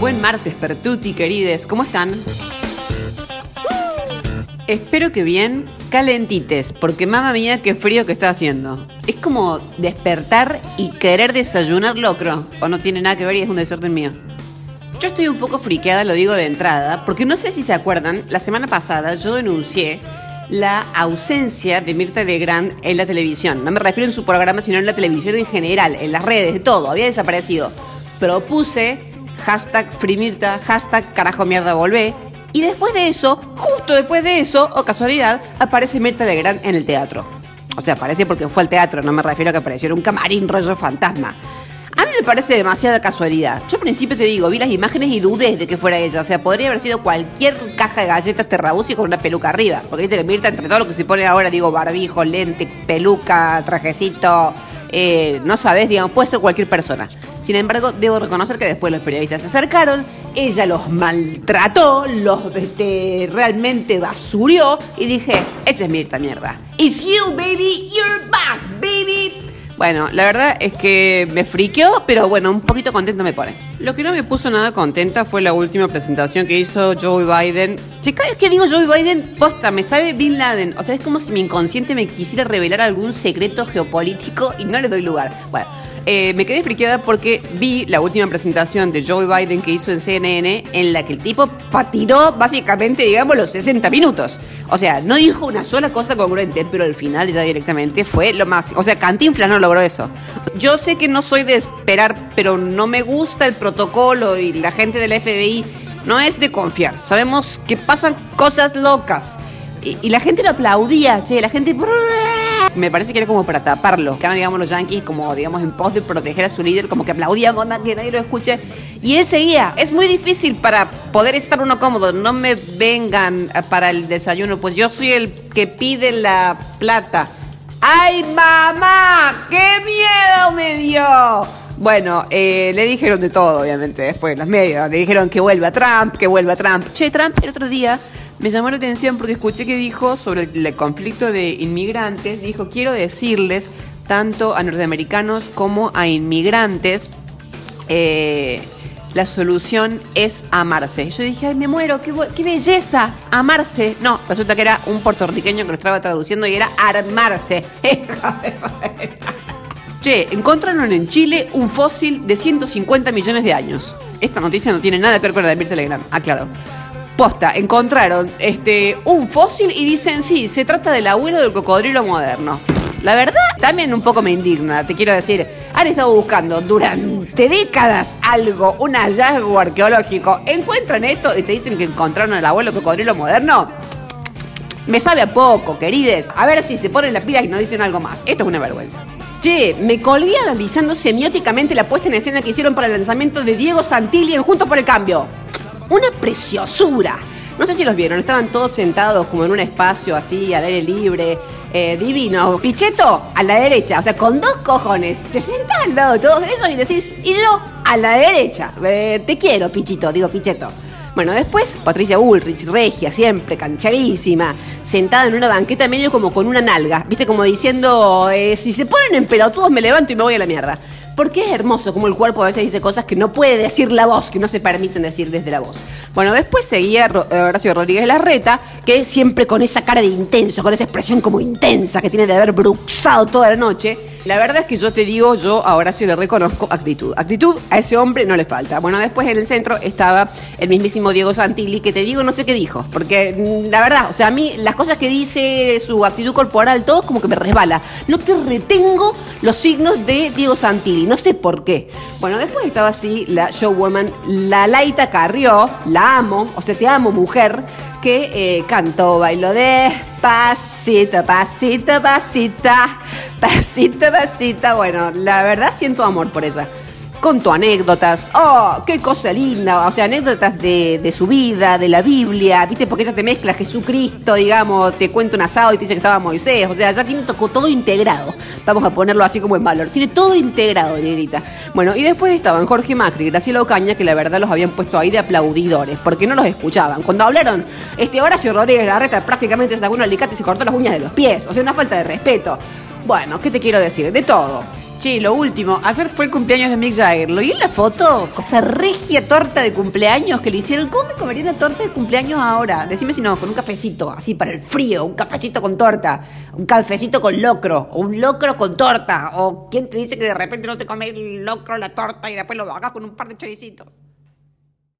Buen martes, Pertuti, querides. ¿Cómo están? Espero que bien, calentites, porque mamá mía, qué frío que está haciendo. Es como despertar y querer desayunar locro, o no tiene nada que ver y es un desorden mío. Yo estoy un poco friqueada, lo digo de entrada, porque no sé si se acuerdan, la semana pasada yo denuncié la ausencia de Mirta Legrand en la televisión. No me refiero en su programa, sino en la televisión en general, en las redes, de todo, había desaparecido. Propuse hashtag FreeMirta, hashtag carajo mierda volvé. Y después de eso, justo después de eso, o casualidad, aparece Mirta Legrand en el teatro. O sea, aparece porque fue al teatro, no me refiero a que apareció en un camarín rollo fantasma. A mí me parece demasiada casualidad. Yo al principio te digo, vi las imágenes y dudé de que fuera ella. O sea, podría haber sido cualquier caja de galletas terrabusi con una peluca arriba. Porque dice que Mirta, entre todo lo que se pone ahora, digo, barbijo, lente, peluca, trajecito, eh, no sabes, digamos, puede ser cualquier persona. Sin embargo, debo reconocer que después los periodistas se acercaron, ella los maltrató, los este, realmente basurió y dije, esa es Mirta mierda. It's you, baby, you're back, baby. Bueno, la verdad es que me friqueó, pero bueno, un poquito contento me pone. Lo que no me puso nada contenta fue la última presentación que hizo Joe Biden. Chica, es que digo Joe Biden, posta, me sabe Bin Laden. O sea, es como si mi inconsciente me quisiera revelar algún secreto geopolítico y no le doy lugar. Bueno, eh, me quedé friqueada porque vi la última presentación de Joe Biden que hizo en CNN en la que el tipo patiró básicamente, digamos, los 60 minutos. O sea, no dijo una sola cosa congruente, pero al final ya directamente fue lo más... O sea, Cantinflas no logró eso. Yo sé que no soy de esperar, pero no me gusta el protocolo y la gente del FBI no es de confiar. Sabemos que pasan cosas locas. Y la gente lo aplaudía, che, la gente... Me parece que era como para taparlo. Ahora, digamos, los yankees, como, digamos, en pos de proteger a su líder, como que aplaudían que nadie lo escuche. Y él seguía. Es muy difícil para poder estar uno cómodo. No me vengan para el desayuno, pues yo soy el que pide la plata. ¡Ay, mamá! ¡Qué miedo me dio! Bueno, eh, le dijeron de todo, obviamente, después en las medias. Le dijeron que vuelva Trump, que vuelva Trump. Che, Trump el otro día me llamó la atención porque escuché que dijo sobre el, conflicto de inmigrantes, dijo, quiero decirles tanto a norteamericanos como a inmigrantes, eh, la solución es amarse. Yo dije, ay, me muero, qué, belleza, amarse. No, resulta que era un puertorriqueño que lo estaba traduciendo y era armarse. Che, encontraron en Chile un fósil de 150 millones de años. Esta noticia no tiene nada que ver con la de Mirta Legrand, aclaro. Posta, encontraron este, un fósil y dicen, sí, se trata del abuelo del cocodrilo moderno. La verdad, también un poco me indigna, te quiero decir. Han estado buscando durante décadas algo, un hallazgo arqueológico. Encuentran esto y te dicen que encontraron al abuelo cocodrilo moderno. Me sabe a poco, querides. A ver si se ponen las pilas y nos dicen algo más. Esto es una vergüenza. Che, me colgué analizando semióticamente la puesta en escena que hicieron para el lanzamiento de Diego Santilli en Juntos por el Cambio. Una preciosura. No sé si los vieron, estaban todos sentados como en un espacio así, al aire libre, eh, divino. Pichetto a la derecha, o sea, con dos cojones. Te sentás al lado de todos ellos y decís, y yo a la derecha. Eh, te quiero, Pichito, digo Pichetto. Bueno, después Patricia Bullrich, regia, siempre cancharísima, sentada en una banqueta medio como con una nalga, viste, como diciendo, eh, si se ponen en pelotudos me levanto y me voy a la mierda. Porque es hermoso como el cuerpo a veces dice cosas que no puede decir la voz, que no se permiten decir desde la voz. Bueno, después seguía eh, Horacio Rodríguez Larreta, que siempre con esa cara de intenso, con esa expresión como intensa que tiene de haber bruxado toda la noche. La verdad es que yo te digo, yo a Horacio le reconozco actitud. Actitud a ese hombre no le falta. Bueno, después en el centro estaba el mismísimo Diego Santilli, que te digo, no sé qué dijo. Porque mm, la verdad, o sea, a mí las cosas que dice su actitud corporal, todo como que me resbala. No te retengo los signos de Diego Santilli, no sé por qué. Bueno, después estaba así la showwoman, la Laita Carrió, la amo, o sea, te amo mujer, que cantó, bailó despacito, pasito, pasita, pasito, pasita. Bueno, la verdad siento amor por ella. Contó anécdotas, oh, qué cosa linda, o sea, anécdotas de, de su vida, de la Biblia, ¿viste? Porque ella te mezcla Jesucristo, digamos, te cuenta un asado y te dice que estaba Moisés, o sea, ya tiene to- todo integrado, vamos a ponerlo así como en valor, tiene todo integrado, negrita. Bueno, y después estaban Jorge Macri y Graciela Ocaña, que la verdad los habían puesto ahí de aplaudidores, porque no los escuchaban. Cuando hablaron, este Horacio Rodríguez Larreta prácticamente sacó un alicate y se cortó las uñas de los pies, o sea, una falta de respeto. Bueno, ¿qué te quiero decir? De todo. Che, lo último, ayer fue el cumpleaños de Mick Jagger. ¿Lo vi en la foto? Esa regia torta de cumpleaños que le hicieron. ¿Cómo me comería una torta de cumpleaños ahora? Decime si no, con un cafecito, así para el frío, un cafecito con torta, un cafecito con locro, o un locro con torta. O quién te dice que de repente no te comes el locro, la torta y después lo hagas con un par de choricitos.